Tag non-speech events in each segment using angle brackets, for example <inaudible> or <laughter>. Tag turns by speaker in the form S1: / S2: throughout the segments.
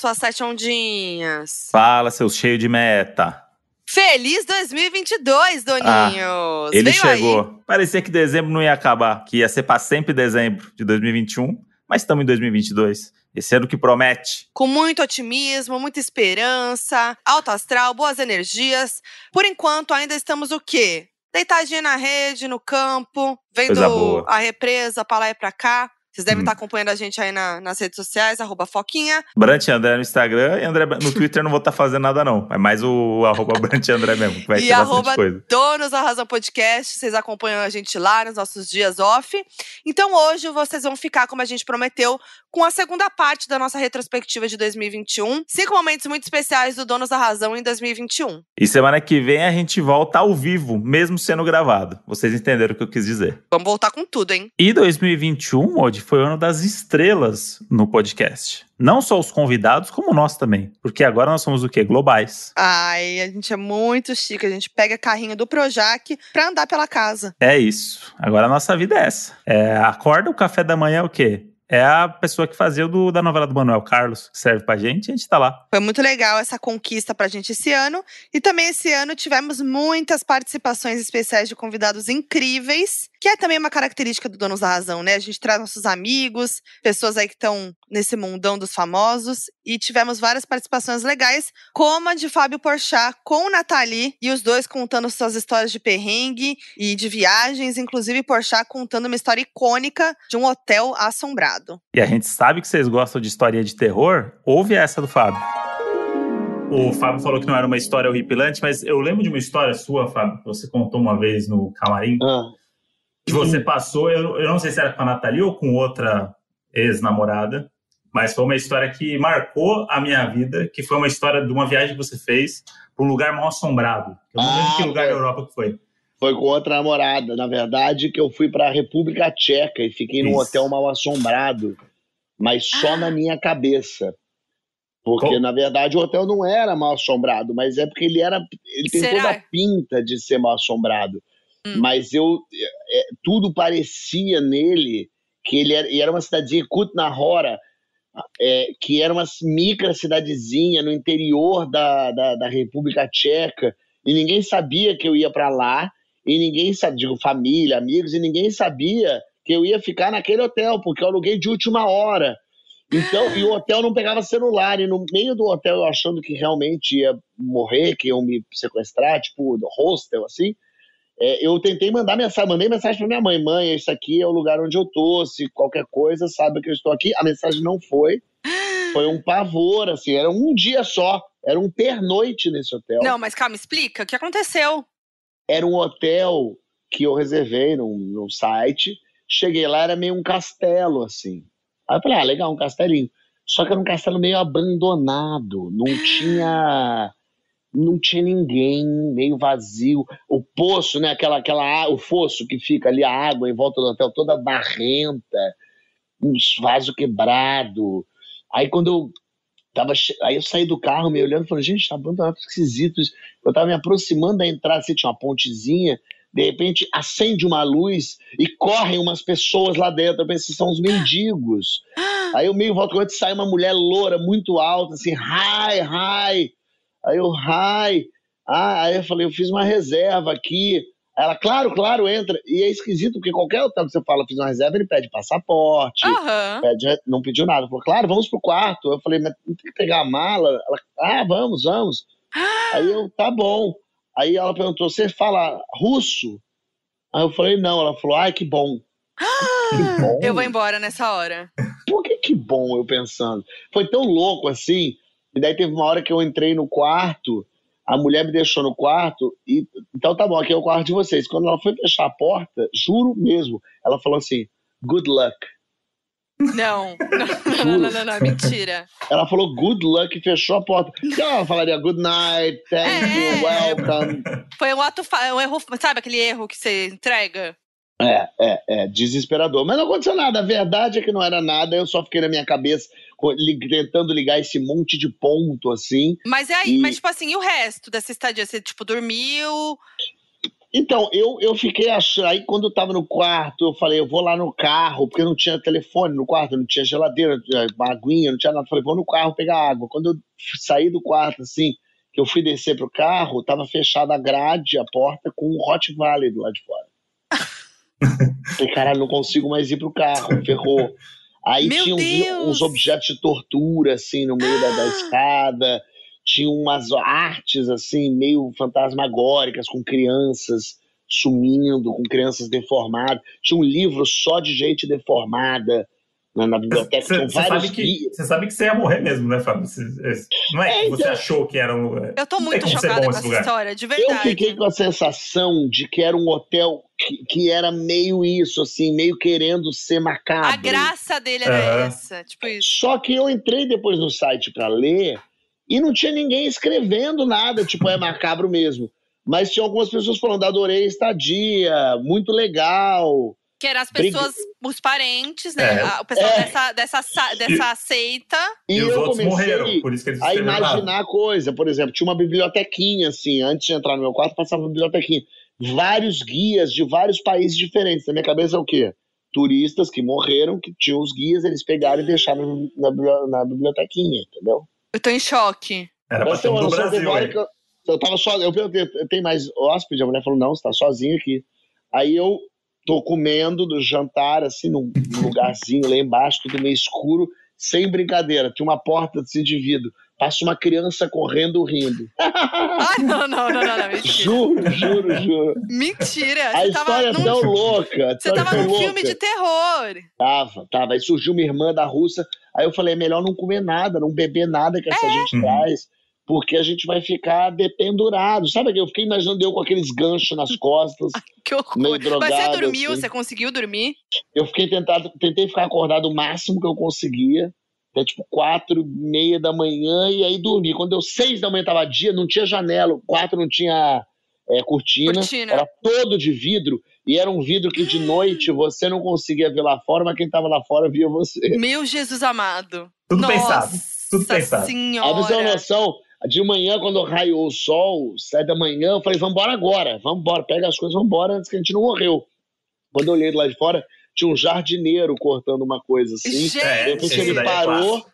S1: Suas sete ondinhas.
S2: Fala, seu cheio de meta.
S1: Feliz 2022, Doninhos! Ah,
S2: ele Veio chegou. Aí. Parecia que dezembro não ia acabar, que ia ser para sempre dezembro de 2021, mas estamos em 2022. Esse ano que promete.
S1: Com muito otimismo, muita esperança, alto astral, boas energias. Por enquanto, ainda estamos o quê? Deitadinha na rede, no campo, vendo a represa pra lá e pra cá. Vocês devem hum. estar acompanhando a gente aí na, nas redes sociais, arroba Foquinha.
S2: Brant André no Instagram e André no Twitter não vou estar fazendo nada, não. É mais o, o <laughs> arroba Brant André mesmo, que vai e ter arroba coisa.
S1: Donos da Razão Podcast. Vocês acompanham a gente lá nos nossos dias off. Então hoje vocês vão ficar, como a gente prometeu, com a segunda parte da nossa retrospectiva de 2021. Cinco momentos muito especiais do Donos da Razão em 2021.
S2: E semana que vem a gente volta ao vivo, mesmo sendo gravado. Vocês entenderam o que eu quis dizer.
S1: Vamos voltar com tudo, hein?
S2: E 2021, Modi, foi o ano das estrelas no podcast. Não só os convidados, como nós também. Porque agora nós somos o quê? Globais.
S1: Ai, a gente é muito chique. A gente pega carrinho do Projac pra andar pela casa.
S2: É isso. Agora a nossa vida é essa. É, acorda o café da manhã é o quê? é a pessoa que fazia o do, da novela do Manuel Carlos, que serve pra gente, e a gente tá lá.
S1: Foi muito legal essa conquista pra gente esse ano. E também esse ano tivemos muitas participações especiais de convidados incríveis, que é também uma característica do Donos da Razão, né? A gente traz nossos amigos, pessoas aí que estão nesse mundão dos famosos, e tivemos várias participações legais, como a de Fábio Porchat com Nathalie, e os dois contando suas histórias de perrengue e de viagens, inclusive Porchat contando uma história icônica de um hotel assombrado.
S2: E a gente sabe que vocês gostam de história de terror. Ouve essa do Fábio. O Fábio falou que não era uma história horripilante, mas eu lembro de uma história sua, Fábio, que você contou uma vez no camarim. Ah. Que você passou, eu, eu não sei se era com a Nathalie ou com outra ex-namorada, mas foi uma história que marcou a minha vida, que foi uma história de uma viagem que você fez para um lugar mal assombrado. Eu não ah, lembro que lugar da Europa que foi.
S3: Foi com outra namorada. Na verdade, que eu fui para a República Tcheca e fiquei num hotel mal assombrado, mas só ah. na minha cabeça. Porque, na verdade, o hotel não era mal assombrado, mas é porque ele era. Ele tem Será? toda a pinta de ser mal assombrado. Hum. Mas eu. É, tudo parecia nele que ele era. Era uma cidadezinha, Kutna-Hora, é, que era uma micro cidadezinha no interior da, da, da República Tcheca, e ninguém sabia que eu ia para lá e ninguém sabia, digo, família, amigos, e ninguém sabia que eu ia ficar naquele hotel, porque eu aluguei de última hora. Então, e o hotel não pegava celular, e no meio do hotel eu achando que realmente ia morrer, que iam me sequestrar, tipo, hostel, assim, é, eu tentei mandar mensagem, mandei mensagem para minha mãe, mãe, esse aqui é o lugar onde eu tô, se qualquer coisa, sabe que eu estou aqui. A mensagem não foi, <gasps> foi um pavor, assim, era um dia só, era um pernoite nesse hotel.
S1: Não, mas calma, explica, o que aconteceu?
S3: Era um hotel que eu reservei num, num site. Cheguei lá, era meio um castelo, assim. Aí eu falei, ah, legal, um castelinho. Só que era um castelo meio abandonado. Não <gasps> tinha. Não tinha ninguém, meio vazio. O poço, né? Aquela, aquela, o fosso que fica ali, a água em volta do hotel toda barrenta, uns vaso quebrado. Aí quando eu Tava, aí eu saí do carro me olhando e falei, gente, tá abandonado, esquisito isso. Eu tava me aproximando da entrada, assim, tinha uma pontezinha, de repente acende uma luz e correm umas pessoas lá dentro. Eu pensei, são os mendigos. <gasps> Aí eu meio volto quando sai uma mulher loura, muito alta, assim, hi, hi. Aí eu, hi. Ah, aí eu falei, eu fiz uma reserva aqui. Ela, claro, claro, entra. E é esquisito, porque qualquer hotel que você fala, fiz uma reserva, ele pede passaporte, uhum. pede, não pediu nada. Falou, claro, vamos pro quarto. Eu falei, mas não tem que pegar a mala? Ela, ah, vamos, vamos. Aí eu, tá bom. Aí ela perguntou, você fala russo? Aí eu falei, não. Ela falou, ai, que bom. <laughs>
S1: que bom. Eu vou embora nessa hora.
S3: Por que que bom, eu pensando? Foi tão louco assim. E daí teve uma hora que eu entrei no quarto a mulher me deixou no quarto e então tá bom, aqui é o quarto de vocês. Quando ela foi fechar a porta, juro mesmo, ela falou assim: "Good luck".
S1: Não, <laughs> não, não, não, não, mentira.
S3: Ela falou good luck e fechou a porta. <laughs> Então ela falaria good night, thank é, you, welcome.
S1: Foi um ato, um erro, sabe aquele erro que você entrega?
S3: É, é, é, desesperador. Mas não aconteceu nada. A verdade é que não era nada. Eu só fiquei na minha cabeça tentando ligar esse monte de ponto, assim.
S1: Mas é aí, e... mas tipo assim, e o resto dessa estadia? Você, tipo, dormiu?
S3: Então, eu, eu fiquei achando. Aí, quando eu tava no quarto, eu falei, eu vou lá no carro, porque não tinha telefone no quarto, não tinha geladeira, não tinha aguinha, não tinha nada. Eu falei, vou no carro pegar água. Quando eu saí do quarto, assim, que eu fui descer pro carro, tava fechada a grade, a porta, com um Hot Valley do lado de fora. <laughs> falei, caralho, não consigo mais ir pro carro, ferrou. Aí
S4: Meu
S3: tinha uns, uns objetos de tortura, assim, no meio da, da escada. Tinha umas artes, assim, meio fantasmagóricas, com crianças sumindo, com crianças deformadas. Tinha um livro só de gente deformada na, na biblioteca.
S2: Você
S3: Tinham vários
S2: sabe, que,
S3: guias.
S2: você sabe que você ia morrer mesmo, né, Fábio? Cê- cê- não é,
S3: É,
S2: que você
S3: então-
S2: achou que era um.
S4: Eu tô muito chocada com essa
S2: lugar.
S4: história, de
S3: Eu
S4: verdade.
S3: fiquei com a sensação de que era um hotel que, que era meio isso, assim, meio querendo ser macabro.
S4: A graça dele era
S2: Aham.
S4: essa, tipo isso.
S3: Só que eu entrei depois no site para ler e não tinha ninguém escrevendo nada, tipo, é macabro mesmo. Mas tinha algumas pessoas falando, adorei a estadia, muito legal.
S4: Que eram as
S3: Briga-
S4: pessoas, os parentes, né?
S2: É.
S4: A- O pessoal
S3: É.
S4: dessa, dessa, sa- dessa seita.
S3: E,
S2: E, os
S3: eu
S2: outros
S3: comecei
S2: morreram, por isso que eles
S3: a imaginar coisa. Por exemplo, tinha uma bibliotequinha, assim, antes de entrar no meu quarto, passava uma bibliotequinha. Vários guias de vários países diferentes. Na minha cabeça é o quê? Turistas que morreram, que tinham os guias, eles pegaram e deixaram na, bibli- na bibliotequinha, entendeu?
S4: Eu tô em choque.
S2: Era pra ter um
S3: eu,
S2: do
S3: eu,
S2: Brasil,
S3: eu, eu tava só. Eu perguntei, tem mais hóspede? A mulher falou, não, você tá sozinho aqui. Aí eu tô comendo do jantar, assim, num lugarzinho lá embaixo, tudo meio escuro, sem brincadeira. Tinha uma porta assim, de vidro. Passa uma criança correndo rindo. <laughs>
S4: Ah, não, não, não, não, não. Mentira.
S3: Juro, juro, juro.
S4: Mentira.
S3: A história é tão louca.
S4: você tava num filme de terror.
S3: Tava, tava. Aí surgiu uma irmã da Rússia. Aí eu falei, é melhor não comer nada, não beber nada que essa gente
S2: Uhum.
S3: traz, porque a gente vai ficar dependurado. Sabe que eu fiquei imaginando eu com aqueles ganchos nas costas, <laughs>
S4: Que horror.
S3: meio
S4: Mas
S3: drogado.
S4: você dormiu?
S3: assim.
S4: Você conseguiu dormir?
S3: Eu fiquei tentado, tentei ficar acordado o máximo que eu conseguia. Até tipo quatro e meia da manhã e aí dormi. Quando deu seis da manhã tava dia, não tinha janela, o quarto não tinha é, cortina,
S4: Cortina.
S3: era todo de vidro e era um vidro que de noite você não conseguia ver lá fora, mas quem tava lá fora via você.
S4: Meu Jesus amado.
S2: Tudo
S4: Nossa
S2: pensado, tudo pensado.
S3: Aí você tem uma
S4: senhora.
S3: noção, de manhã, quando raiou o sol, sete da manhã, eu falei, vamos embora agora, vamos embora, pega as coisas, vamos embora antes que a gente não morreu. Quando eu olhei do lado de fora, tinha um jardineiro cortando uma coisa assim.
S4: Gente.
S3: De repente
S2: esse
S3: ele
S2: é
S3: parou
S2: clássico.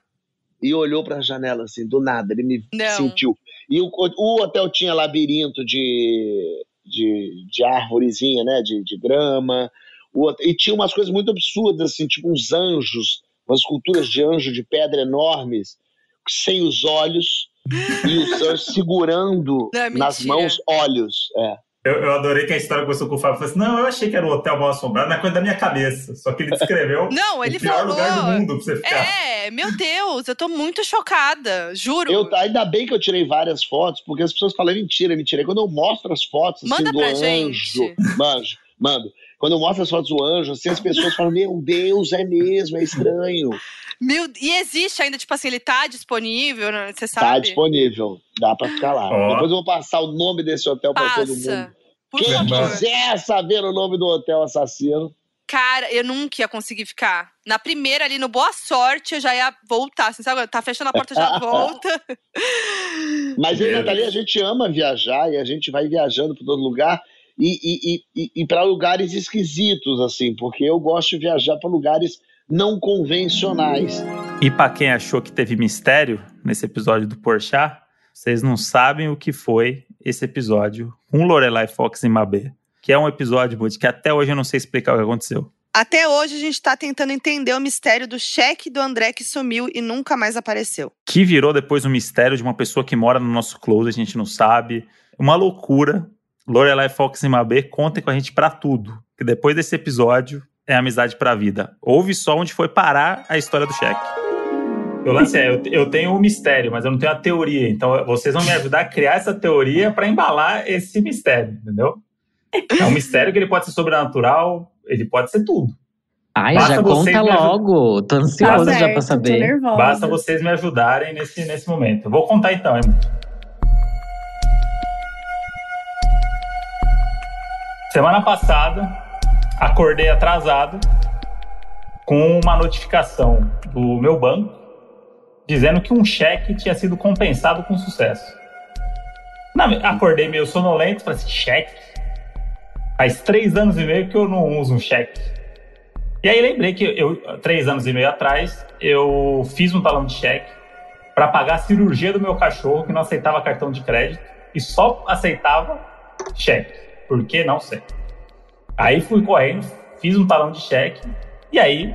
S3: e olhou pra janela, assim, do nada, ele me
S4: Não.
S3: sentiu. E o, o hotel tinha labirinto de, de, de árvorezinha, né, de, de grama, o e tinha umas coisas muito absurdas, assim, tipo uns anjos, umas esculturas de anjo de pedra enormes, sem os olhos, e anjos segurando <laughs>
S4: Não, é
S3: nas mãos olhos. É.
S2: Eu, eu adorei que a história começou com o Fábio. Falou assim, não, eu achei que era um hotel mal assombrado, mas é coisa da minha cabeça. Só que ele descreveu <laughs>
S4: Não, ele
S2: o pior
S4: falou.
S2: lugar do mundo pra você ficar.
S4: É, meu Deus, eu tô muito chocada, juro.
S3: Eu, ainda bem que eu tirei várias fotos, porque as pessoas falam mentira, mentira. Quando eu mostro as fotos assim,
S4: Manda
S3: do
S4: pra
S3: anjo,
S4: gente.
S3: Manjo, <laughs> mando. Quando eu mostro as fotos do anjo, assim, as pessoas falam: Meu Deus, é mesmo, é estranho.
S4: Meu, e existe ainda, tipo assim, ele tá disponível, né? você
S3: Tá
S4: sabe?
S3: disponível, dá pra ficar lá.
S2: Ó.
S3: Depois eu vou passar o nome desse hotel pra todo mundo.
S4: Passa. Por
S3: Quem
S4: favor.
S3: quiser saber o nome do hotel assassino,
S4: Cara, eu nunca ia conseguir ficar. Na primeira ali, no Boa Sorte, eu já ia voltar. Você sabe, tá fechando a porta, já <laughs> volta.
S3: Mas eu e Natalia, a gente ama viajar e a gente vai viajando por todo lugar e, e, e, e para lugares esquisitos, assim, porque eu gosto de viajar para lugares não convencionais.
S2: E pra quem achou que teve mistério nesse episódio do Porchat, vocês não sabem o que foi esse episódio com Lorelai Fox e Mabê. Que é um episódio, Bud, que até hoje eu não sei explicar o que aconteceu.
S4: Até hoje a gente tá tentando entender o mistério do cheque do André que sumiu e nunca mais apareceu.
S2: Que virou depois um mistério de uma pessoa que mora no nosso close, a gente não sabe. Uma loucura. Lorelai Fox e Mabê, contem com a gente pra tudo. Que depois desse episódio é amizade pra vida. Ouve só onde foi parar a história do cheque. O lance é, eu, eu tenho um mistério, mas eu não tenho a teoria. Então vocês vão me ajudar a criar essa teoria pra embalar esse mistério, entendeu? É um mistério que ele pode ser sobrenatural, ele pode ser tudo.
S5: Ai,
S2: Basta
S5: já conta logo. Tô
S6: Tá
S5: ansiosa já
S6: certo,
S5: pra
S6: tô
S5: saber.
S6: nervosa.
S2: Basta vocês me ajudarem nesse, nesse momento. Eu vou contar então, Semana passada, acordei atrasado com uma notificação do meu banco dizendo que um cheque tinha sido compensado com sucesso. Acordei meio sonolento, falei assim, cheque? faz três anos e meio que eu não uso um cheque. E aí lembrei que eu, três anos e meio atrás, eu fiz um talão de cheque para pagar a cirurgia do meu cachorro, que não aceitava cartão de crédito e só aceitava cheque. Por que? Não sei. Aí fui correndo, fiz um talão de cheque e aí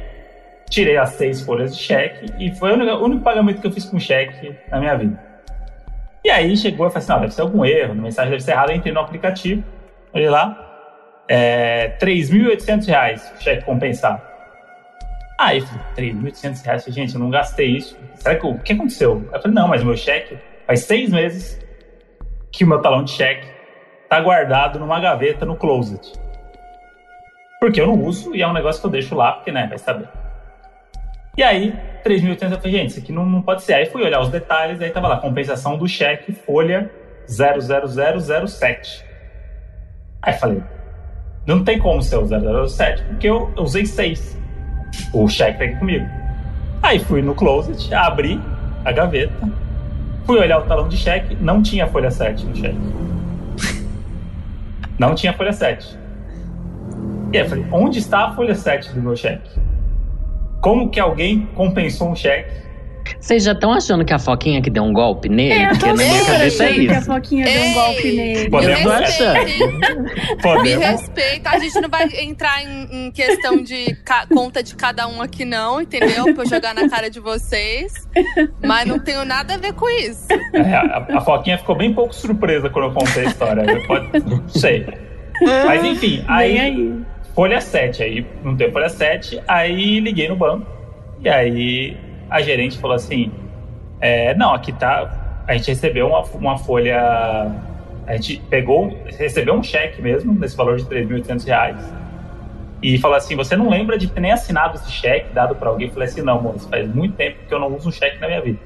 S2: tirei as seis folhas de cheque e foi o único, o único pagamento que eu fiz com cheque na minha vida. E aí chegou e falei assim, não, deve ser algum erro, a mensagem deve ser errada, entrei no aplicativo, olhei lá, é, 3.800 reais cheque compensado. Aí falei, 3.800 reais, gente, eu não gastei isso. Será que o que aconteceu? Eu falei, não, mas meu cheque faz seis meses que o meu talão de cheque tá guardado numa gaveta no closet. Porque eu não uso e é um negócio que eu deixo lá, porque, né, vai saber. E aí, 3.800, eu falei, gente, isso aqui não, não pode ser. Aí fui olhar os detalhes, aí tava lá, compensação do cheque, folha 00007. Aí falei, não tem como ser o 007, porque eu, usei 6. O cheque tá aqui comigo. Aí fui no closet, abri a gaveta, fui olhar o talão de cheque, não tinha folha 7 no cheque. Não tinha folha 7. E aí eu falei, onde está a folha 7 do meu cheque? Como que alguém compensou um cheque
S5: vocês já estão achando que a Foquinha que deu um golpe nele?
S6: É,
S5: Porque na minha cabeça é
S6: que a
S5: isso.
S6: Foquinha deu um golpe nele.
S2: Podemos
S4: Me
S2: achar.
S4: Me respeita. A gente não vai entrar em, em questão de ca- conta de cada um aqui, não, entendeu? Pra eu jogar na cara de vocês. Mas não tenho nada a ver com isso.
S2: É, a, a Foquinha ficou bem pouco surpresa quando eu contei a história. Eu Pode, não sei. Mas enfim, aí,
S6: aí.
S2: folha 7. Aí não tem folha 7. Aí liguei no banco. E aí a gerente falou assim: é, Não, aqui tá. A gente recebeu uma, uma folha. A gente pegou, recebeu um cheque mesmo, nesse valor de 3.800 reais. E falou assim: Você não lembra de ter nem assinado esse cheque, dado para alguém? Eu falei assim: Não, moço, faz muito tempo que eu não uso um cheque na minha vida.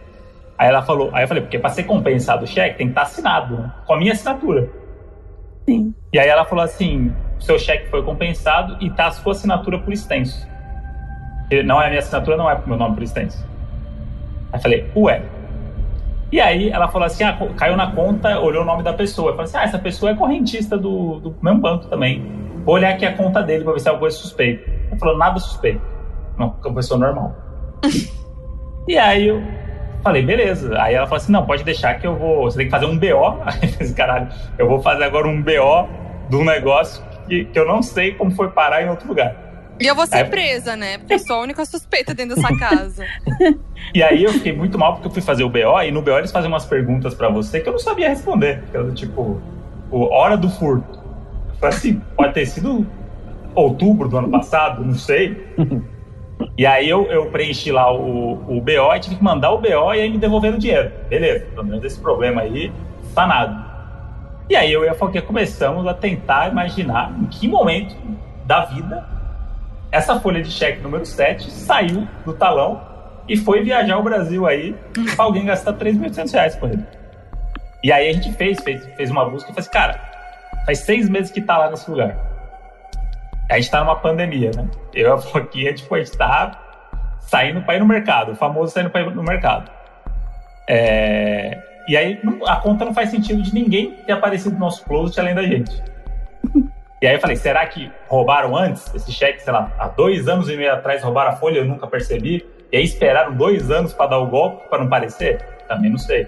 S2: Aí ela falou, aí eu falei, porque para ser compensado o cheque tem que estar assinado, né? com a minha assinatura.
S6: Sim.
S2: E aí ela falou assim: seu cheque foi compensado e tá a sua assinatura por extenso. Não é a minha assinatura, não é pro meu nome por extenso. Aí falei, ué. E aí ela falou assim: ah, caiu na conta, olhou o nome da pessoa. Eu falei assim: ah, essa pessoa é correntista do, do mesmo banco também. Vou olhar aqui a conta dele pra ver se é alguma coisa suspeita. Ela falou: nada suspeito. Não, é uma pessoa normal. <laughs> e aí eu falei, beleza. Aí ela falou assim: não, pode deixar que eu vou. Você tem que fazer um BO. <laughs> Aí eu falei, caralho, eu vou fazer agora um BO de um negócio que, que eu não sei como foi parar em outro lugar.
S4: E eu vou ser
S2: É.
S4: presa, né? Porque eu sou a única suspeita dentro dessa <laughs> casa.
S2: E aí eu fiquei muito mal porque eu fui fazer o BO e no BO eles fazem umas perguntas pra você que eu não sabia responder. Do tipo, o hora do furto. Eu falei assim, pode ter sido outubro do ano passado, não sei. E aí eu, eu preenchi lá o, o BO e tive que mandar o BO e aí me devolveram o dinheiro. Beleza, pelo menos esse problema aí, sanado. E aí eu e a Foquinha começamos a tentar imaginar em que momento da vida essa folha de cheque número 7 saiu do talão e foi viajar o Brasil aí pra alguém gastar 3.800 reais com ele. E aí a gente fez, fez, fez uma busca e falou assim, cara, faz seis meses que tá lá nesse lugar. A gente tá numa pandemia, né? Eu e a Foquinha, tipo, a gente tá saindo pra ir no mercado, o famoso saindo pra ir no mercado. É, E aí a conta não faz sentido de ninguém ter aparecido no nosso closet além da gente. E aí eu falei, será que roubaram antes esse cheque, sei lá, há dois anos e meio atrás roubaram a folha, eu nunca percebi, e aí esperaram dois anos para dar o golpe para não parecer? Também não sei.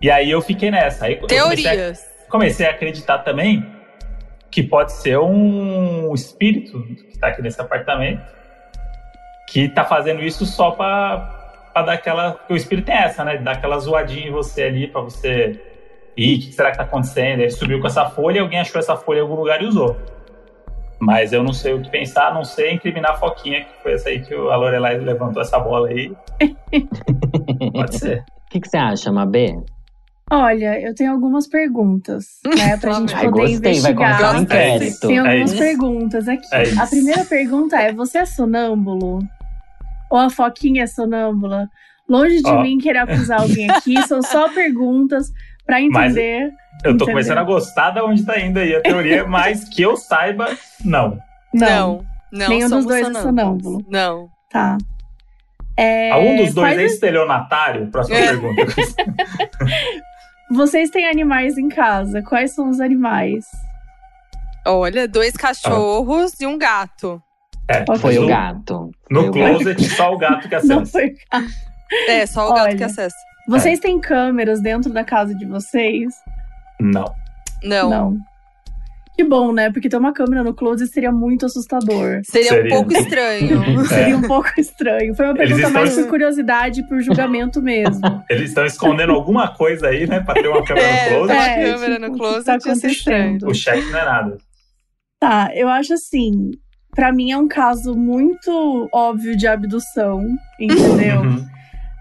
S2: E aí eu fiquei nessa. Aí eu comecei a,
S4: Teorias.
S2: comecei a acreditar também que pode ser um espírito que tá aqui nesse apartamento que tá fazendo isso só para dar aquela. Porque o espírito tem essa, né? Dar aquela zoadinha em você ali para você. Ih, o que será que tá acontecendo? Ele subiu com essa folha e alguém achou essa folha em algum lugar e usou. Mas eu não sei o que pensar, a não sei incriminar a Foquinha, que foi essa aí que a Lorelai levantou essa bola aí. <laughs> Pode ser.
S5: O que, que você acha, Mabê?
S6: Olha, eu tenho algumas perguntas, né, pra <laughs> gente
S5: Ai,
S6: poder
S5: gostei, vai
S6: investigar.
S5: começar um inquérito.
S6: Tem
S2: É
S6: algumas
S2: isso.
S6: perguntas aqui.
S2: É.
S6: A primeira pergunta é: você é sonâmbulo? Ou a Foquinha é sonâmbula? Longe de
S2: Ó.
S6: mim querer acusar alguém aqui, são só <laughs> perguntas pra entender.
S2: Eu tô
S6: Entendeu?
S2: começando a gostar de onde tá indo aí a teoria, <laughs> mas que eu saiba, não.
S6: Não,
S4: Não. Não,
S6: Nenhum dos dois é
S4: sonâmbulos.
S6: sonâmbulo.
S4: Não.
S6: tá. É,
S2: Algum dos dois
S6: quais
S2: é estelionatário? Próxima
S4: É.
S2: pergunta. <laughs>
S6: Vocês têm animais em casa? Quais são os animais?
S1: Olha, dois cachorros e um gato.
S2: É,
S5: Foi
S2: no,
S5: o gato.
S2: No
S5: Foi o gato.
S2: closet, só o gato que <laughs>
S6: Não
S2: acessa.
S6: foi.
S1: É, só o gato
S6: Olha.
S1: que acessa.
S6: Vocês têm câmeras dentro da casa de vocês?
S2: Não.
S1: Não.
S6: Que bom, né? Porque ter uma câmera no closet seria muito assustador.
S1: Seria,
S2: Seria.
S1: um pouco estranho. <laughs>
S6: Seria um pouco estranho. Foi uma pergunta
S2: estão-
S6: mais por curiosidade e por julgamento mesmo. <laughs>
S2: Eles estão escondendo alguma coisa aí, né? Pra ter uma câmera
S1: É,
S2: no closet.
S1: Uma
S6: É,
S1: câmera
S6: tipo,
S1: no
S6: o que
S1: closet
S6: tá acontecendo?
S2: O cheque não é nada.
S6: Tá, eu acho assim. Pra mim é um caso muito óbvio de abdução, entendeu?
S2: Uhum.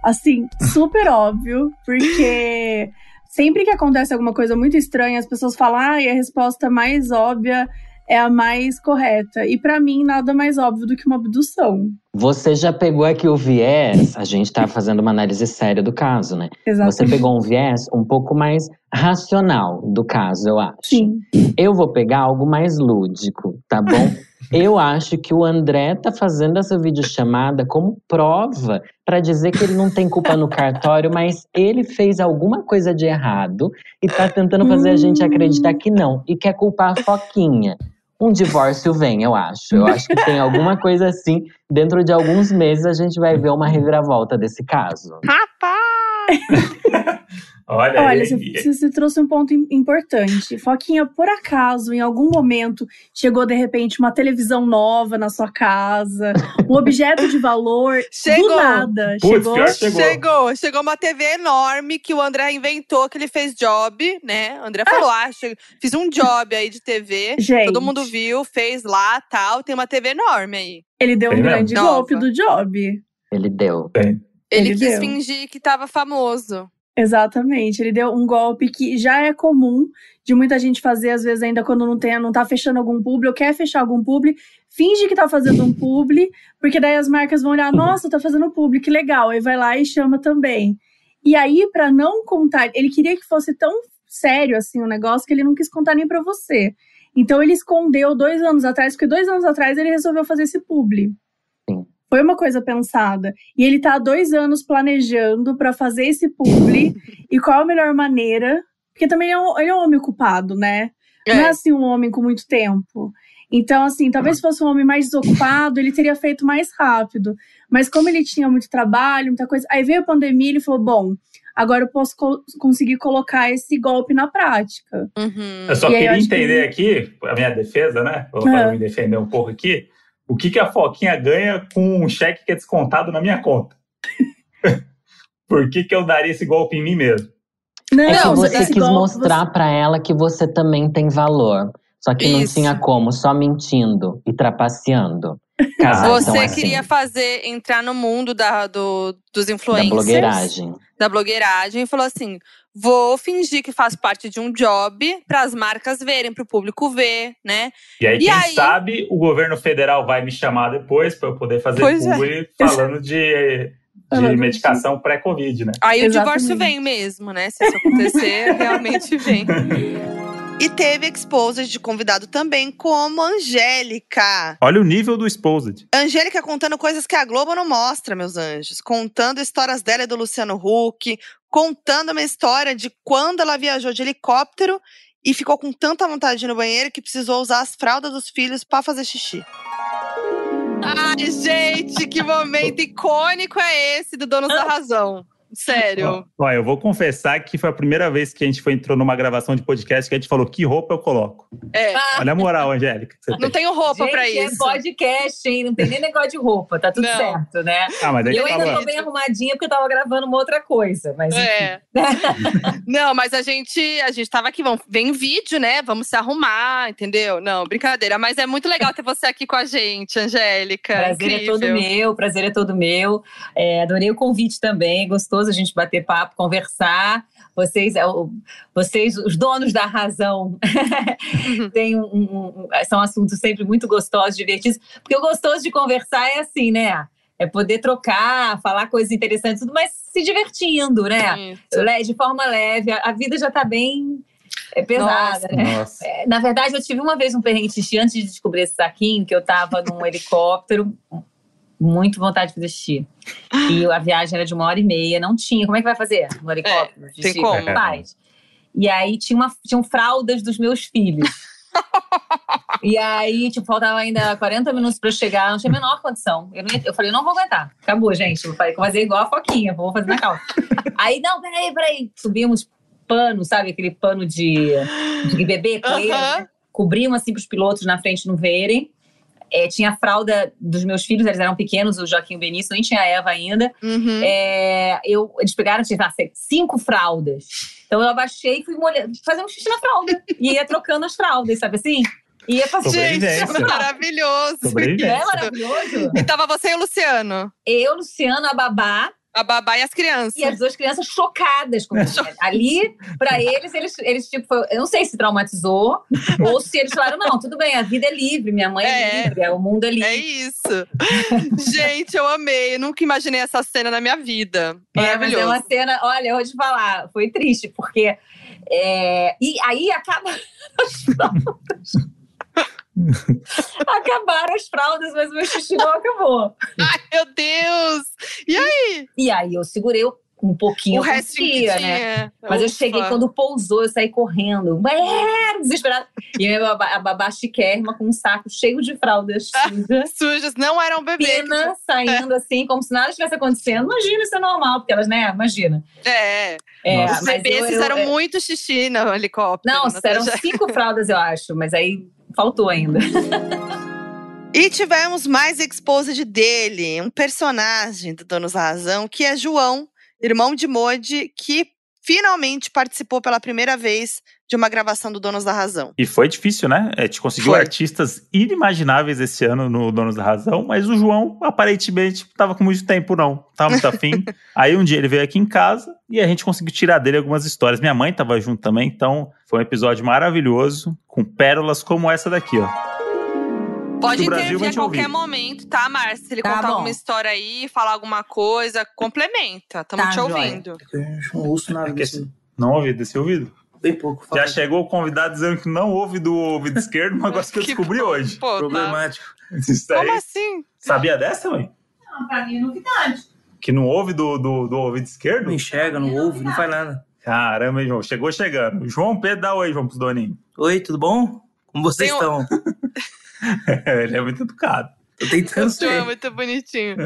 S6: Assim, super óbvio, porque sempre que acontece alguma coisa muito estranha, as pessoas falam, ah, e a resposta mais óbvia é a mais correta. E pra mim, nada mais óbvio do que uma abdução.
S5: Você já pegou aqui o viés, a gente tá fazendo uma análise séria do caso, né? Você
S6: Exatamente.
S5: pegou um viés um pouco mais racional do caso, eu acho.
S6: Sim.
S5: Eu vou pegar algo mais lúdico, tá bom? <laughs> Eu acho que o André tá fazendo essa videochamada como prova pra dizer que ele não tem culpa no cartório, mas ele fez alguma coisa de errado e tá tentando fazer a gente acreditar que não e quer culpar a Foquinha. Um divórcio vem, eu acho. Eu acho que tem alguma coisa assim. Dentro de alguns meses a gente vai ver uma reviravolta desse caso. <laughs>
S2: Olha,
S6: Olha,
S2: aí.
S6: você, você- trouxe um ponto im- importante. Foquinha, por acaso, em algum momento, chegou de repente uma televisão nova na sua casa, um <laughs> objeto de valor
S1: Chegou.
S6: do nada.
S2: Putz,
S6: chegou?
S2: pior chegou.
S1: Chegou, chegou uma TV enorme que o André inventou, que ele fez job, né? O André falou, ah, che- fiz um job aí de TV.
S6: Gente.
S1: Todo mundo viu, fez lá, tal. Tem uma TV enorme aí.
S6: Ele deu um
S2: Tem mesmo?
S6: grande
S1: Nova.
S6: golpe do job.
S5: Ele deu.
S1: Ele,
S6: Ele
S1: quis
S6: deu.
S1: fingir que tava famoso.
S6: Exatamente, ele deu um golpe que já é comum de muita gente fazer, às vezes, ainda quando não, tem, não tá fechando algum publi ou quer fechar algum publi, finge que tá fazendo um publi, porque daí as marcas vão olhar, nossa, tá fazendo publi, que legal, aí vai lá e chama também. E aí, pra não contar, ele queria que fosse tão sério assim o negócio que ele não quis contar nem pra você. Então ele escondeu dois anos atrás, porque dois anos atrás ele resolveu fazer esse publi. Foi uma coisa pensada. E ele tá há dois anos planejando pra fazer esse publi. <laughs> e qual a melhor maneira? Porque também é um, ele é um homem ocupado, né? Não é
S1: É.
S6: assim um homem com muito tempo. Então, assim, talvez se fosse um homem mais desocupado, ele teria feito mais rápido. Mas como ele tinha muito trabalho, muita coisa. Aí veio a pandemia e ele falou: bom, agora eu posso co- conseguir colocar esse golpe na prática.
S1: Uhum.
S2: Eu só
S6: E eu
S2: queria
S6: que
S2: entender
S6: ele-
S2: aqui, a minha defesa, né? Vou
S6: Ah.
S2: me defender um pouco aqui. O que, que a Foquinha ganha com um cheque que é descontado na minha conta? <laughs> Por que, que eu daria esse golpe em mim mesmo?
S6: Não,
S5: É que
S1: Não,
S5: você quis
S6: golpe
S5: mostrar pra ela que você também tem valor. Só que não
S1: Isso.
S5: tinha como, só mentindo e trapaceando. <laughs> São
S1: Você
S5: assim,
S1: queria fazer, entrar no mundo da, do, dos
S5: da
S1: influencers.
S5: blogueiragem.
S1: da blogueiragem e falou assim: vou fingir que faço parte de um job para as marcas verem, para o público ver, né?
S2: E aí,
S1: E
S2: quem
S1: aí?
S2: sabe, o governo federal vai me chamar depois para eu poder fazer
S1: Pois é.
S2: falando de, <laughs> de medicação pré-Covid, né?
S1: Aí o
S6: Exatamente.
S1: divórcio vem mesmo, né? Se isso acontecer, <laughs> realmente vem.
S4: E teve exposed de convidado também, como Angélica.
S2: Olha o nível do Exposed.
S4: Angélica contando coisas que a Globo não mostra, meus anjos. Contando histórias dela e do Luciano Huck. Contando uma história de quando ela viajou de helicóptero e ficou com tanta vontade de ir no banheiro que precisou usar as fraldas dos filhos pra fazer xixi.
S1: Ai, gente, que momento icônico é esse do Donos da Razão? Sério.
S2: Ó, eu vou confessar que foi a primeira vez que a gente foi, entrou numa gravação de podcast que a gente falou que roupa eu coloco.
S1: É.
S2: Olha a moral, Angélica.
S1: Não
S2: tem.
S1: tenho roupa pra
S7: é
S1: isso.
S7: podcast, hein? Não tem nem negócio de roupa, tá tudo
S1: Não.
S7: certo, né?
S2: Ah, mas
S7: Eu ainda
S2: falou.
S7: tô bem arrumadinha porque eu tava gravando uma outra coisa, mas.
S1: É. <laughs> <laughs> Não, mas a gente, a gente tava aqui, vamos, vem vídeo, né? Vamos se arrumar, entendeu? Não, brincadeira. Mas é muito legal ter você aqui com a gente, Angélica.
S7: Prazer
S1: Incrível.
S7: é todo meu, prazer é todo meu. É, adorei o convite também, gostoso a gente bater papo, conversar. Vocês, é, o- vocês, os donos da razão, <laughs> têm um- um- um- são assuntos sempre muito gostosos, divertidos. Porque o gostoso de conversar é assim, né? É poder trocar, falar coisas interessantes, tudo, mas se divertindo, né?
S1: Isso.
S7: De forma leve. A vida já tá bem é, pesada,
S1: Nossa.
S7: né?
S2: Nossa.
S7: É, Na verdade, eu tive uma vez um perrengue xixi antes de descobrir esse saquinho, que eu tava num helicóptero, muito vontade de xixi. E a viagem era de uma hora e meia, não tinha. Como é que vai fazer no helicóptero?
S1: tem como.
S7: Faz. E aí tinha uma, tinham fraldas dos meus filhos. <laughs> E aí, tipo, faltava ainda 40 minutos pra eu chegar, não tinha a menor condição. Eu, ia, eu falei, não vou aguentar. Acabou, gente. Vou fazer igual a Foquinha, vou fazer na calça. <laughs> aí, não, peraí, peraí. Subimos pano, sabe? Aquele pano de, de bebê, coelho. Uhum. Cobrimos assim pros pilotos na frente não verem. É, tinha a fralda dos meus filhos, eles eram pequenos, o Joaquim e o Benício, nem tinha a Eva ainda. Uhum. É, eu, eles pegaram, tinha cinco fraldas. Então eu abaixei e fui molhando, fazer um xixi na fralda. e ia trocando as fraldas, sabe assim? Ia fazer.
S1: Gente, maravilhoso.
S7: É maravilhoso.
S1: E tava você e o Luciano.
S7: Eu, Luciano, a babá.
S1: A babá e as crianças.
S7: E as duas crianças chocadas com <laughs> isso. Ali, para eles, eles, eles tipo, eu não sei se traumatizou <laughs> ou se eles falaram, não, tudo bem, a vida é livre, minha mãe é, é livre, o mundo é livre.
S1: É isso. <laughs> Gente, eu amei. Eu nunca imaginei essa cena na minha vida.
S7: Maravilhoso. É, é uma cena, olha, eu vou te falar, foi triste, porque. É, e aí acaba. <laughs> Acabaram as fraldas, mas meu xixi não acabou.
S1: Ai, meu Deus! E aí?
S7: E aí eu segurei um pouquinho
S1: o resto dia, né?
S7: Mas Ufa. eu cheguei, quando pousou, eu saí correndo. É, desesperada. E a babá, a babá chiquérrima com um saco cheio de fraldas sujas.
S1: sujas, não eram bebês.
S7: Pena saindo assim, como se nada estivesse acontecendo. Imagina, isso é normal, porque elas, né? Imagina.
S1: É. é Os bebês eu, fizeram eu, muito xixi no helicóptero.
S7: Não, eram cinco fraldas, eu acho. Mas aí faltou ainda.
S1: E tivemos mais exposed dele, um personagem do Donos da Razão, que é João, irmão de Modi, que finalmente participou pela primeira vez de uma gravação do Donos da Razão.
S2: E foi difícil, né? A gente conseguiu foi. artistas inimagináveis esse ano no Donos da Razão, mas o João aparentemente tava com muito tempo, não. Tava muito afim. <laughs> Aí um dia ele veio aqui em casa e a gente conseguiu tirar dele algumas histórias. Minha mãe tava junto também, então foi um episódio maravilhoso, com pérolas como essa daqui, ó.
S1: Pode intervir a qualquer ouvir. momento, tá, Márcia? Se ele tá contar bom. alguma história aí, falar alguma coisa, complementa. Tamo tá, te ouvindo.
S8: É eu não ouço nada é
S2: desse... Não ouvi desse ouvido?
S8: Bem pouco.
S2: Já chegou o convidado dizendo que não ouve do ouvido esquerdo, <laughs> mas agora que eu descobri hoje.
S8: Pô, tá. Problemático.
S1: Tá. Como assim?
S2: Sabia dessa, mãe?
S7: Não, pra mim é novidade.
S2: Que não ouve do, do, do ouvido esquerdo?
S8: Não enxerga, não ouve, não faz nada.
S2: Caramba, hein, João? Chegou chegando. João Pedro, dá oi, João, pros doninhos.
S8: Oi, tudo bom? Como vocês Tem estão? <laughs>
S2: ele é muito educado.
S8: Tô tentando ser.
S1: é muito bonitinho.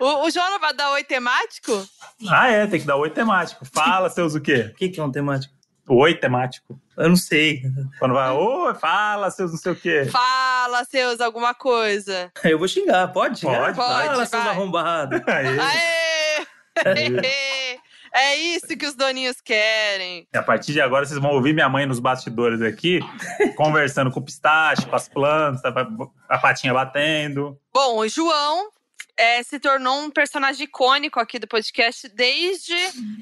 S1: o, o João não vai dar oi temático?
S2: Ah, é, tem que dar oi temático. Fala, seus o quê?
S8: O que, que é um temático?
S2: Oi temático.
S8: Eu não sei.
S2: Quando vai, oi, fala, seus não sei o quê.
S1: Fala, seus alguma coisa.
S8: Eu vou xingar, pode?
S2: Pode,
S8: pode. Fala, seus arrombados. <laughs>
S1: Aê! Aê! <laughs> Aê! É isso que os doninhos querem.
S2: A partir de agora, vocês vão ouvir minha mãe nos bastidores aqui, <laughs> conversando com o pistache, com as plantas, a patinha batendo.
S1: Bom, o João é, se tornou um personagem icônico aqui do podcast desde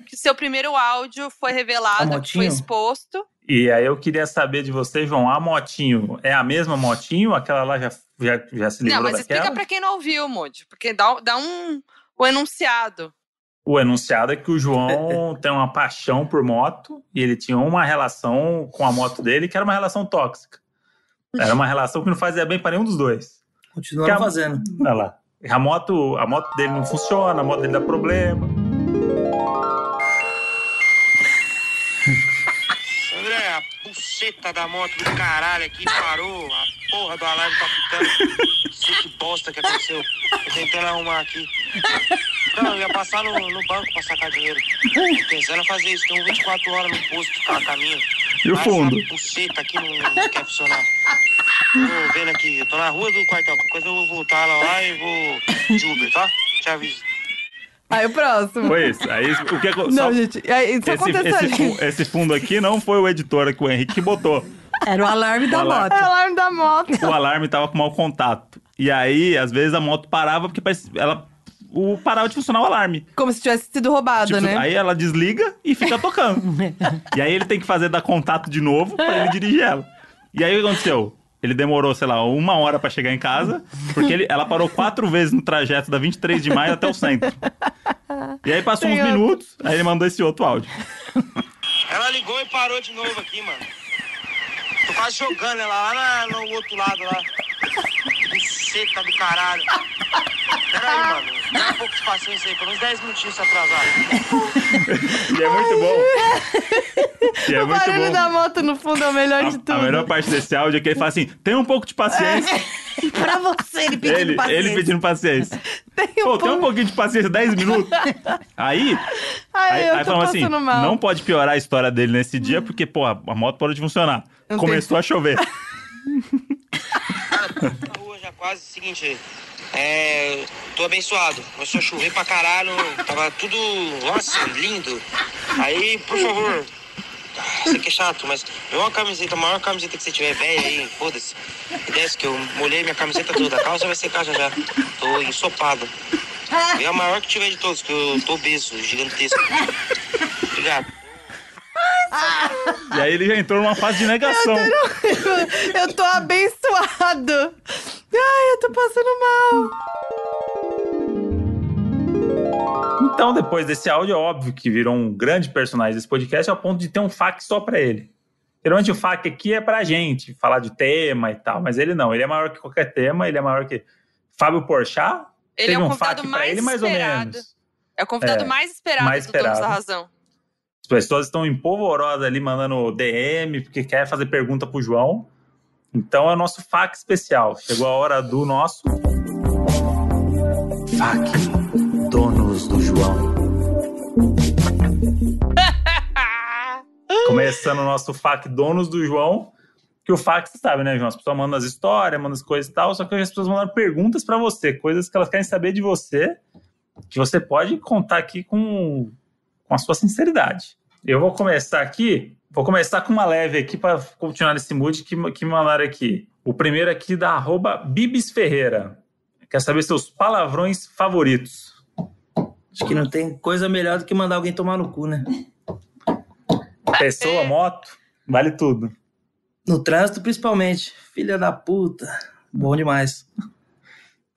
S1: que seu primeiro áudio foi revelado, foi exposto.
S2: E aí eu queria saber de você, João, a motinho é a mesma motinho? Aquela lá já, já, já se livrou
S1: Não, mas
S2: daquela?
S1: explica pra quem não ouviu, Moody, porque dá, dá um, o enunciado
S2: o enunciado é que o João <laughs> tem uma paixão por moto e ele tinha uma relação com a moto dele que era uma relação tóxica. Era uma relação que não fazia bem para nenhum dos dois.
S8: Continua a, fazendo.
S2: Olha lá. A moto, a moto dele não funciona, a moto dele dá problema.
S9: André, a buceta da moto do caralho aqui parou. A porra do alarme tá pitando. Sei que bosta que aconteceu. Tô tentando arrumar aqui. Não, eu ia passar no, no banco pra sacar dinheiro. Pensando em fazer isso, tem 24 horas no posto cada caminho.
S2: E o fundo?
S9: Essa buceta aqui não, não quer funcionar. Tô vendo aqui, eu tô na rua do quartel. Qualquer coisa eu vou voltar lá, lá e vou de Uber, tá? Te aviso.
S1: Aí o próximo.
S2: Foi isso. Aí, o que,
S1: não, só, gente, aí, isso
S2: esse, esse, esse, fundo aqui não foi o editor que o Henrique botou.
S10: Era o alarme da
S1: o
S10: moto.
S1: Era o alarme da moto.
S2: O alarme tava com mau contato. E aí, às vezes, a moto parava porque ela o parava de funcionar o alarme.
S1: Como se tivesse sido roubado, tipo, né?
S2: Aí ela desliga e fica tocando. <laughs> e aí ele tem que fazer dar contato de novo pra ele dirigir ela. E aí o que aconteceu? Ele demorou, sei lá, uma hora para chegar em casa, porque ele, ela parou quatro vezes no trajeto da 23 de maio até o centro. E aí passou Tem uns outro. minutos, aí ele mandou esse outro áudio.
S9: Ela ligou e parou de novo aqui, mano. Tô quase jogando ela lá no outro lado lá. Buceta do caralho. Peraí, mano. Dá um pouco de paciência aí, pelo menos 10 minutinhos se atrasar.
S2: E é muito bom. E é
S4: o
S2: muito
S4: barulho
S2: bom.
S4: da moto no fundo é o melhor de tudo.
S2: a melhor parte desse áudio é que ele fala assim: tem um pouco de paciência.
S4: pra você, ele pedindo
S2: ele,
S4: paciência.
S2: ele pedindo paciência.
S4: Tem um
S2: Pô, tem
S4: pouco-
S2: um pouquinho de paciência, 10 minutos. Aí,
S4: Ai,
S2: aí,
S4: eu
S2: aí
S4: tô
S2: falamos assim:
S4: mal.
S2: não pode piorar a história dele nesse dia, porque, pô, a moto parou de funcionar.
S4: Não
S2: Começou a chover. <laughs>
S9: Já quase, seguinte, é, tô abençoado. Começou a chover pra caralho, tava tudo, nossa, lindo. Aí, por favor, isso aqui é chato, mas vê uma camiseta, a maior camiseta que você tiver, velha aí, foda-se. Desce que eu molhei minha camiseta toda, a calça vai secar já já. Tô ensopado. Vê a maior que tiver de todos, que eu tô obeso, gigantesco. Obrigado.
S2: E aí ele já entrou numa fase de negação.
S4: Eu tô abençoado. Ai, eu tô passando mal.
S2: Então, depois desse áudio, é óbvio que virou um grande personagem desse podcast ao ponto de ter um FAQ só pra ele. Geralmente o FAQ aqui é pra gente, falar de tema e tal, mas ele não. Ele é maior que qualquer tema, ele é maior que Fábio Porchat.
S1: Ele
S2: teve
S1: é o
S2: um
S1: convidado mais
S2: ele, mais ou
S1: esperado.
S2: menos.
S1: É o convidado
S2: É,
S1: mais esperado
S2: mais
S1: do Donos da
S2: esperado.
S1: Razão.
S2: As pessoas estão empolvorosas ali, mandando DM, porque quer fazer pergunta pro João. Então é o nosso FAQ especial. Chegou a hora do nosso. FAQ Donos do João. <laughs> Começando o nosso FAQ Donos do João. Que o FAQ, você sabe, né, João? As pessoas mandam as histórias, mandam as coisas e tal. Só que as pessoas mandaram perguntas pra você, coisas que elas querem saber de você, que você pode contar aqui com, com a sua sinceridade. Eu vou começar aqui, vou começar com uma leve aqui para continuar nesse mood que, que me mandaram aqui. O primeiro aqui da arroba Bibis Ferreira. Quer saber seus palavrões favoritos?
S8: Acho que não tem coisa melhor do que mandar alguém tomar no cu, né?
S2: Pessoa, moto, vale tudo.
S8: No trânsito, principalmente. Filha da puta. Bom demais.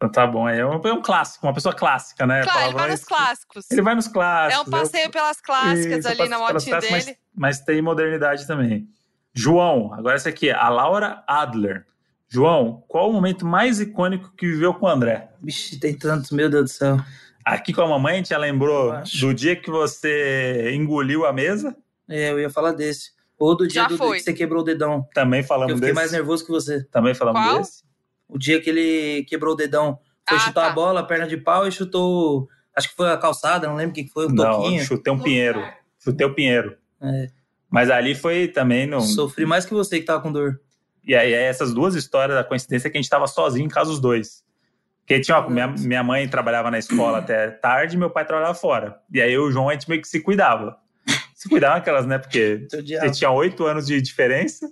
S2: Então tá bom, é um, é um clássico, uma pessoa clássica, né?
S1: Claro, ele vai nos clássicos.
S2: Ele vai nos
S1: É
S2: clássicos.
S1: um passeio pelas clássicas
S2: Isso,
S1: ali na motinha dele.
S2: Mas, mas tem modernidade também. João, agora essa aqui é a Laura Adler. João, qual o momento mais icônico que viveu com o André?
S8: Vixe, tem tantos, meu Deus do céu.
S2: Aqui com a mamãe, a gente já lembrou do dia que você engoliu a mesa.
S8: É, eu ia falar desse. Ou do dia do,
S1: foi.
S8: que você quebrou o dedão.
S2: Também falamos
S8: eu fiquei
S2: desse.
S8: mais nervoso que você.
S2: Também falamos
S1: Qual?
S2: desse.
S8: O dia que ele quebrou o dedão. Foi
S1: Ah,
S8: chutar
S1: tá.
S8: a bola, perna de pau e chutou. Acho que foi a calçada, não lembro o que foi, o
S2: Não,
S8: toquinho.
S2: chutei um pinheiro. Chutei o pinheiro.
S8: É.
S2: Mas ali foi também no.
S8: Sofri mais que você que tava com dor.
S2: E aí, essas duas histórias, a coincidência é que a gente tava sozinho em casa os dois. Porque tinha uma, minha, minha mãe trabalhava na escola até tarde, meu pai trabalhava fora. E aí eu e o João, a gente meio que se cuidava. Se cuidava aquelas, né? Porque <laughs> gente tinha oito anos de diferença,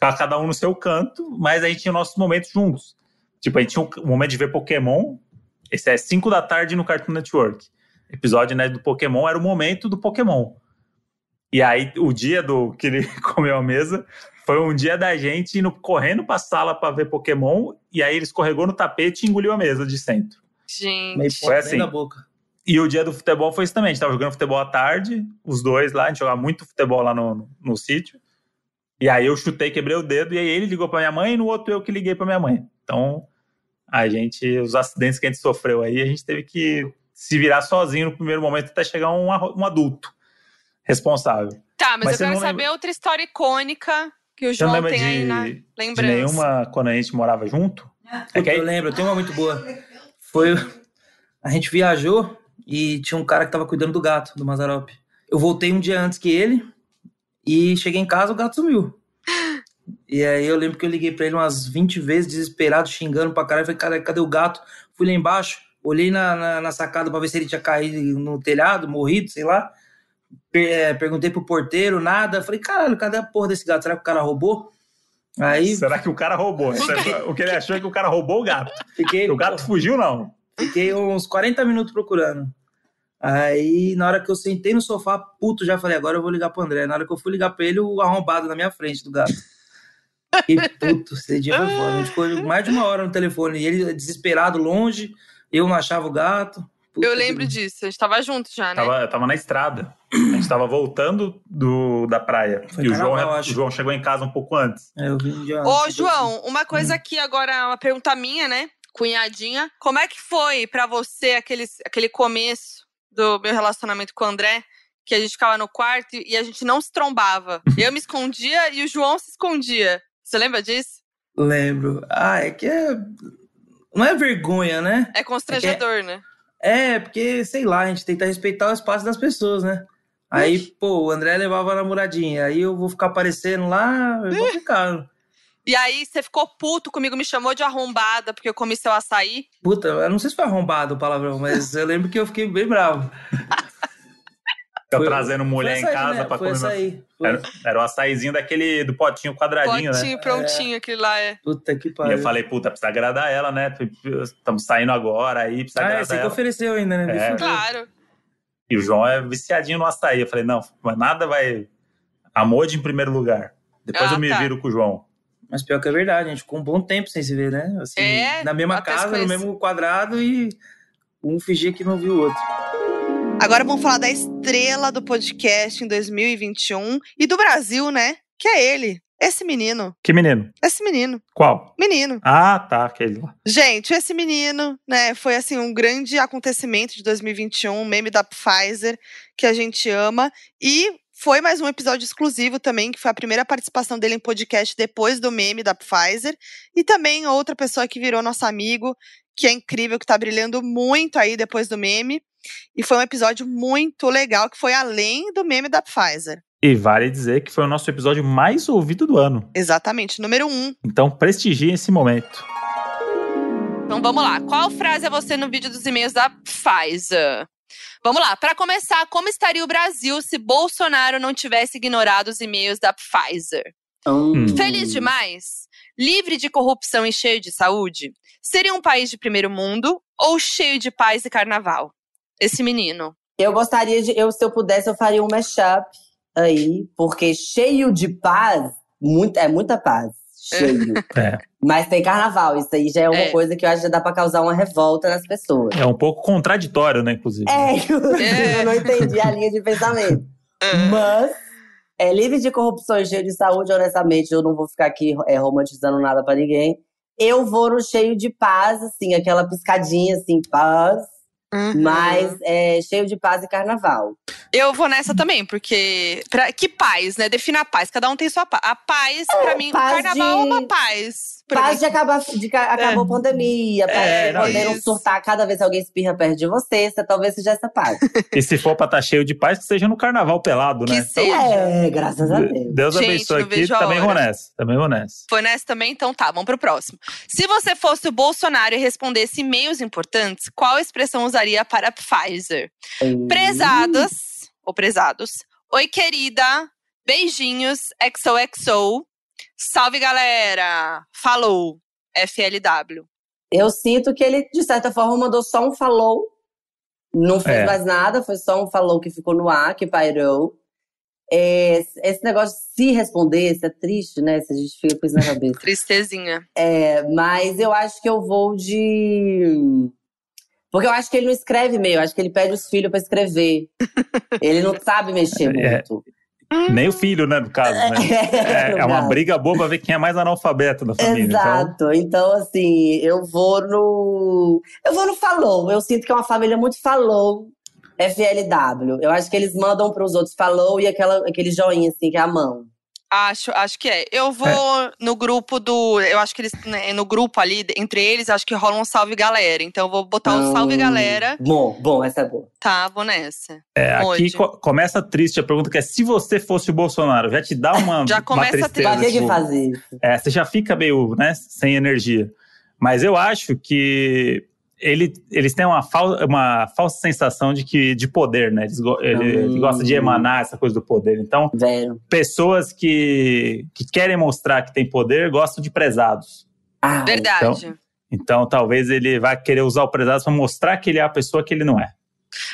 S2: cada um no seu canto, mas a gente tinha nossos momentos juntos. Tipo, a gente tinha um momento de ver Pokémon, esse é 5 da tarde no Cartoon Network. Episódio né, do Pokémon era o momento do Pokémon. E aí, o dia do que ele <laughs> comeu a mesa foi um dia da gente indo correndo pra sala pra ver Pokémon, e aí ele escorregou no tapete e engoliu a mesa de centro.
S1: Gente.
S2: Foi assim.
S8: da boca.
S2: E o dia do futebol foi isso também. A gente tava jogando futebol à tarde, os dois lá, a gente jogava muito futebol lá no, no, no sítio. E aí eu chutei, quebrei o dedo, e aí ele ligou pra minha mãe, e no outro eu que liguei pra minha mãe. Então, a gente, os acidentes que a gente sofreu aí, a gente teve que se virar sozinho no primeiro momento até chegar um, um adulto responsável.
S1: Tá, mas,
S2: Mas
S1: eu quero saber outra história icônica que o João
S2: lembra
S1: tem aí na
S2: de, de
S1: lembrança.
S2: nenhuma quando a gente morava junto? É que aí-
S8: Eu lembro, eu tenho uma muito boa. Foi. A gente viajou e tinha um cara que tava cuidando do gato, do Mazarop. Eu voltei um dia antes que ele e cheguei em casa, o gato sumiu. E aí eu lembro que eu liguei pra ele umas 20 vezes, desesperado, xingando pra caralho. Falei, cara, cadê o gato? Fui lá embaixo, olhei na, na, na sacada pra ver se ele tinha caído no telhado, morrido, sei lá. Per- é, perguntei pro porteiro, nada. Falei, caralho, cadê a porra desse gato? Será que o cara roubou? Aí
S2: Será que o cara roubou? <laughs> O que ele achou é que o cara roubou o gato.
S8: fiquei.
S2: O gato fugiu, não.
S8: Fiquei uns 40 minutos procurando. Aí, na hora que eu sentei no sofá, puto, já falei, agora eu vou ligar pro André. Na hora que eu fui ligar pra ele, o arrombado na minha frente do gato. E puto, esse dia foi foda. A gente ficou mais de uma hora no telefone. E ele desesperado, longe, eu não achava o gato. Puta
S1: Eu
S8: que-
S1: lembro disso, a gente tava junto já, né?
S2: Tava, tava na estrada. A gente tava voltando do, da praia.
S8: Foi
S2: e o João, o. João chegou em casa um pouco antes.
S8: É, eu vim de
S1: Ô, João, uma coisa aqui agora, uma pergunta minha, né? Cunhadinha. Como é que foi pra você aquele, aquele começo do meu relacionamento com o André? Que a gente ficava no quarto e a gente não se trombava. <laughs> Eu me escondia e o João se escondia. Você lembra disso?
S8: Lembro. Ah, é que é. Não é vergonha, né?
S1: É constrangedor, é né?
S8: É, porque, sei lá, a gente tenta respeitar o espaço das pessoas, né? Aí, pô, o André levava a namoradinha, aí eu vou ficar aparecendo lá, é complicado. <laughs>
S1: E aí você ficou puto comigo, me chamou de arrombada porque eu comi seu açaí.
S8: Puta, eu não sei se foi arrombado o palavrão, mas eu lembro que eu fiquei bem bravo.
S2: Fica foi, trazendo mulher em casa né? pra
S8: foi
S2: comer.
S8: Açaí.
S2: Era, era o açaizinho daquele do potinho quadradinho,
S1: potinho,
S2: né?
S1: prontinho, é. aquele lá é.
S8: Puta que pariu.
S2: E eu falei, puta, precisa agradar ela, né? Estamos saindo agora aí, precisa
S8: ah,
S2: agradar
S8: é, você
S2: ela.
S8: que ofereceu ainda, né?
S2: É.
S1: Claro.
S2: E o João é viciadinho no açaí. Eu falei, não, mas nada vai. Amor de em primeiro lugar. Depois
S1: Ah,
S2: eu me
S1: tá.
S2: viro com o João.
S8: Mas pior que é verdade, a gente ficou um bom tempo sem se ver, né? Assim,
S1: É,
S8: na mesma casa, no mesmo quadrado e um fingia que não viu o outro.
S11: Agora vamos falar da estrela do podcast em 2021 e do Brasil, né? Que é ele, esse menino.
S2: Que menino?
S11: Esse menino.
S2: Qual?
S11: Menino.
S2: Ah, tá, aquele lá.
S11: Gente, esse menino, né, foi assim um grande acontecimento de 2021, um meme da Pfizer, que a gente ama. E foi mais um episódio exclusivo também, que foi a primeira participação dele em podcast depois do meme da Pfizer. E também outra pessoa que virou nosso amigo, que é incrível, que tá brilhando muito aí depois do meme. E foi um episódio muito legal, que foi além do meme da Pfizer.
S2: E vale dizer que foi o nosso episódio mais ouvido do ano.
S11: Exatamente, número um.
S2: Então prestigie esse momento.
S1: Então vamos lá. Qual frase é você no vídeo dos e-mails da Pfizer? Vamos lá. Para começar, como estaria o Brasil se Bolsonaro não tivesse ignorado os e-mails da Pfizer?
S2: Hum.
S1: Feliz demais? Livre de corrupção e cheio de saúde? Seria um país de primeiro mundo ou cheio de paz e carnaval? Esse menino.
S3: Eu gostaria de. Eu, se eu pudesse, eu faria um mashup aí, porque cheio de paz, muito, é muita paz. Cheio. <laughs>
S2: É.
S3: Mas tem carnaval, isso aí já é uma
S1: É.
S3: coisa que eu acho que já dá pra causar uma revolta nas pessoas.
S2: É um pouco contraditório, né, inclusive.
S3: É, inclusive,
S1: É.
S3: eu não entendi a linha de pensamento. <laughs> Mas, é livre de corrupção e cheio de saúde, honestamente, eu não vou ficar aqui é, romantizando nada pra ninguém. Eu vou no cheio de paz, assim, aquela piscadinha, assim, paz.
S1: Uhum.
S3: Mas é, cheio de paz e carnaval.
S1: Eu vou nessa também, porque. Pra, que paz, né? Defina a paz. Cada um tem sua paz. A paz, pra mim, o
S3: paz
S1: carnaval é
S3: de-
S1: uma paz. Pra
S3: Paz de acabar, de que acabou a pandemia, paz
S2: É,
S3: de
S2: não,
S3: poder não
S1: isso.
S3: surtar cada vez que alguém espirra perto de você, essa talvez seja essa paz. <laughs>
S2: E se for pra estar cheio de paz, que seja no carnaval pelado,
S1: Que
S2: né?
S1: seja.
S3: É, graças a Deus.
S2: Deus
S1: Gente,
S2: abençoe aqui. Também vou nessa. Também vou nessa.
S1: Foi nessa também? Então tá, vamos pro próximo. Se você fosse o Bolsonaro e respondesse e-mails importantes, qual expressão usaria para Pfizer? Prezadas, ou prezados. Oi, querida. Beijinhos. XOXO. Salve, galera. Falou. FLW.
S3: Eu sinto que ele, de certa forma, mandou só um falou. Não fez
S2: É.
S3: mais nada, foi só um falou que ficou no ar, que pairou. É, esse negócio de se responder, isso é triste, né? Se a gente fica com isso na cabeça. <laughs>
S1: Tristezinha.
S3: É, mas eu acho que eu vou de. Porque eu acho que ele não escreve eu acho que ele pede os filhos pra escrever. <laughs> ele não sabe mexer
S2: É.
S3: muito.
S2: Nem o filho, né, no caso, né? <laughs> É, é uma
S3: Exato.
S2: briga boa pra ver quem é mais analfabeto da família. Então,
S3: Exato. Então, assim, eu vou no. Eu vou no Falou. Eu sinto que é uma família muito Falou. FLW. Eu acho que eles mandam pros outros Falou e aquela, aquele joinha, assim, que é a mão.
S1: Acho, acho que é. Eu vou no grupo do. Eu acho que eles. né, no grupo ali, entre eles, acho que rola um salve galera. Então eu vou botar o salve galera.
S3: Bom, bom, essa é boa.
S1: Tá, vou nessa.
S2: é, aqui co- começa triste a pergunta que é: se você fosse o Bolsonaro, já te dá uma, <laughs>
S1: Já
S2: uma
S1: começa
S2: tristeza.
S1: triste.
S3: Pra que
S2: tipo,
S3: fazer isso?
S2: É, você já fica meio, né, sem energia. Mas eu acho que ele, eles têm uma, fal- uma falsa sensação de que de poder, né? Eles, ele, ele
S3: Hum.
S2: gosta de emanar essa coisa do poder. Então,
S3: Velho.
S2: pessoas que, que querem mostrar que tem poder gostam de prezados.
S3: Ah,
S1: Verdade.
S2: Então, talvez ele vai querer usar o prezado para mostrar que ele é a pessoa que ele não é.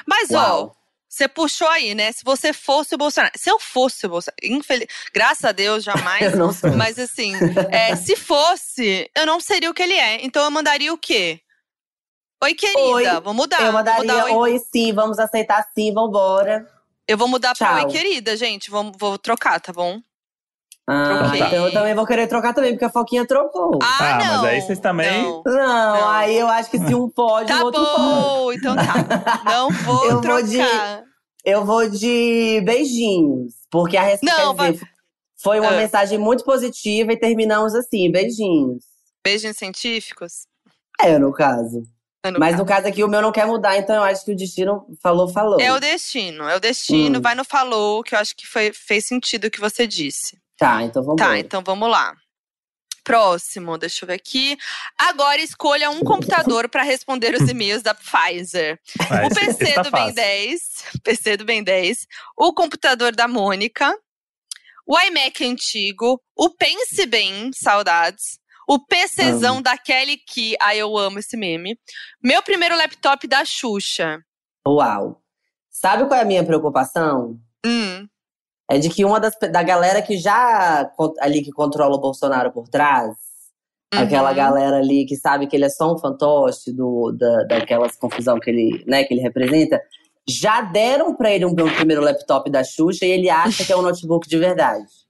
S1: Mas, ó,
S3: Uau.
S1: você puxou aí, né? Se você fosse o Bolsonaro. Se eu fosse o Bolsonaro. Infeliz... Graças a Deus, jamais. <laughs>
S3: Eu não sou.
S1: Mas assim, é, se fosse, eu não seria o que ele é. Então eu mandaria o quê? Oi, querida.
S3: Oi.
S1: Vou mudar.
S3: eu
S1: vou
S3: mandaria,
S1: mudar oi.
S3: oi. sim, vamos aceitar sim, vambora.
S1: Eu vou mudar pra
S3: Tchau.
S1: oi, querida, gente. Vou, vou trocar, tá bom?
S3: Ah, então eu também vou querer trocar também, porque a Foquinha trocou.
S1: Ah,
S2: Ah,
S1: não.
S2: mas aí vocês também-
S1: Não.
S3: Não,
S1: Não.
S3: aí eu acho que se um pode,
S1: Tá
S3: o outro pode.
S1: bom, então tá. <laughs> Não vou
S3: Eu vou
S1: trocar.
S3: de- Eu vou de beijinhos, porque a resposta
S1: Não,
S3: dizer, foi uma
S1: Ah.
S3: mensagem muito positiva e terminamos assim, beijinhos.
S1: Beijos científicos?
S3: É, no caso.
S1: No
S3: Mas
S1: caso.
S3: no caso aqui, o meu não quer mudar, então eu acho que o destino falou, falou.
S1: É o destino, é o destino.
S3: Hum.
S1: Vai no falou, que eu acho que foi, fez sentido o que você disse.
S3: Tá, então vamos
S1: Tá, então vamos lá. Próximo, deixa eu ver aqui. Agora escolha um computador para responder os e-mails da Pfizer.
S2: Ah,
S1: o PC
S2: tá
S1: do Ben
S2: fácil.
S1: 10, PC do Ben 10, o computador da Mônica, o iMac antigo, o Pense Bem, saudades, o PCzão da Kelly Key, ai eu amo esse meme, meu primeiro laptop da Xuxa.
S3: Uau. Sabe qual é a minha preocupação?
S1: Hum,
S3: É de que uma das da galera que já ali que controla o Bolsonaro por trás, aquela
S1: uhum.
S3: galera ali que sabe que ele é só um fantoche do, da, daquelas confusão que ele, né, que ele representa, já deram pra ele um, um primeiro laptop da Xuxa e ele acha que é um notebook de verdade.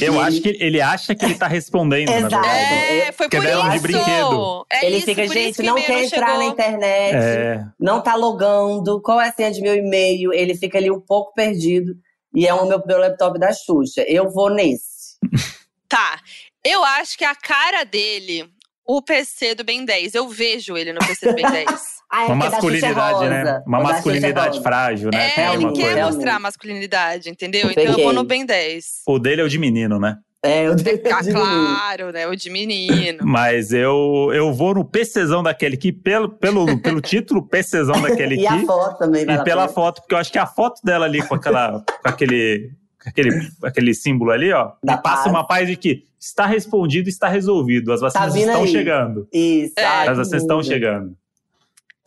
S2: Eu acho que ele acha que ele tá respondendo, na verdade.
S1: É, foi por
S2: de
S1: isso.
S2: brinquedo.
S1: É
S3: ele
S1: isso,
S3: fica, gente, não quer entrar
S1: chegou.
S3: na internet,
S2: É.
S3: não tá logando, qual é a senha de meu e-mail? Ele fica ali um pouco perdido. E é o meu, meu laptop da Xuxa. Eu vou nesse. <laughs>
S1: Tá. Eu acho que a cara dele, o PC do Ben 10, eu vejo ele no PC do Ben 10. <laughs>
S3: Ah, é
S2: Uma
S3: é
S2: masculinidade, né? Uma
S3: O é
S2: masculinidade frágil, né?
S1: É,
S2: Tem
S1: ele quer
S2: coisa.
S1: mostrar a masculinidade, entendeu?
S3: Eu
S1: Então eu vou no Ben 10.
S2: O dele é o de menino, né?
S3: É, eu
S1: Ah, claro, né? O de menino.
S2: Mas eu, eu vou no PCzão daquele que, pelo, pelo, pelo título, PCzão daquele <laughs>
S3: E a
S2: que.
S3: foto também,
S2: E pela foto, porque eu acho que a foto dela ali com aquela. com aquele. aquele, aquele símbolo ali, ó.
S3: Da
S2: me passa
S3: paz.
S2: uma paz de que está respondido, está resolvido. As vacinas
S3: Tá
S2: estão
S3: aí.
S2: chegando.
S3: Isso.
S1: É.
S3: ai,
S2: As
S3: que
S2: vacinas estão chegando.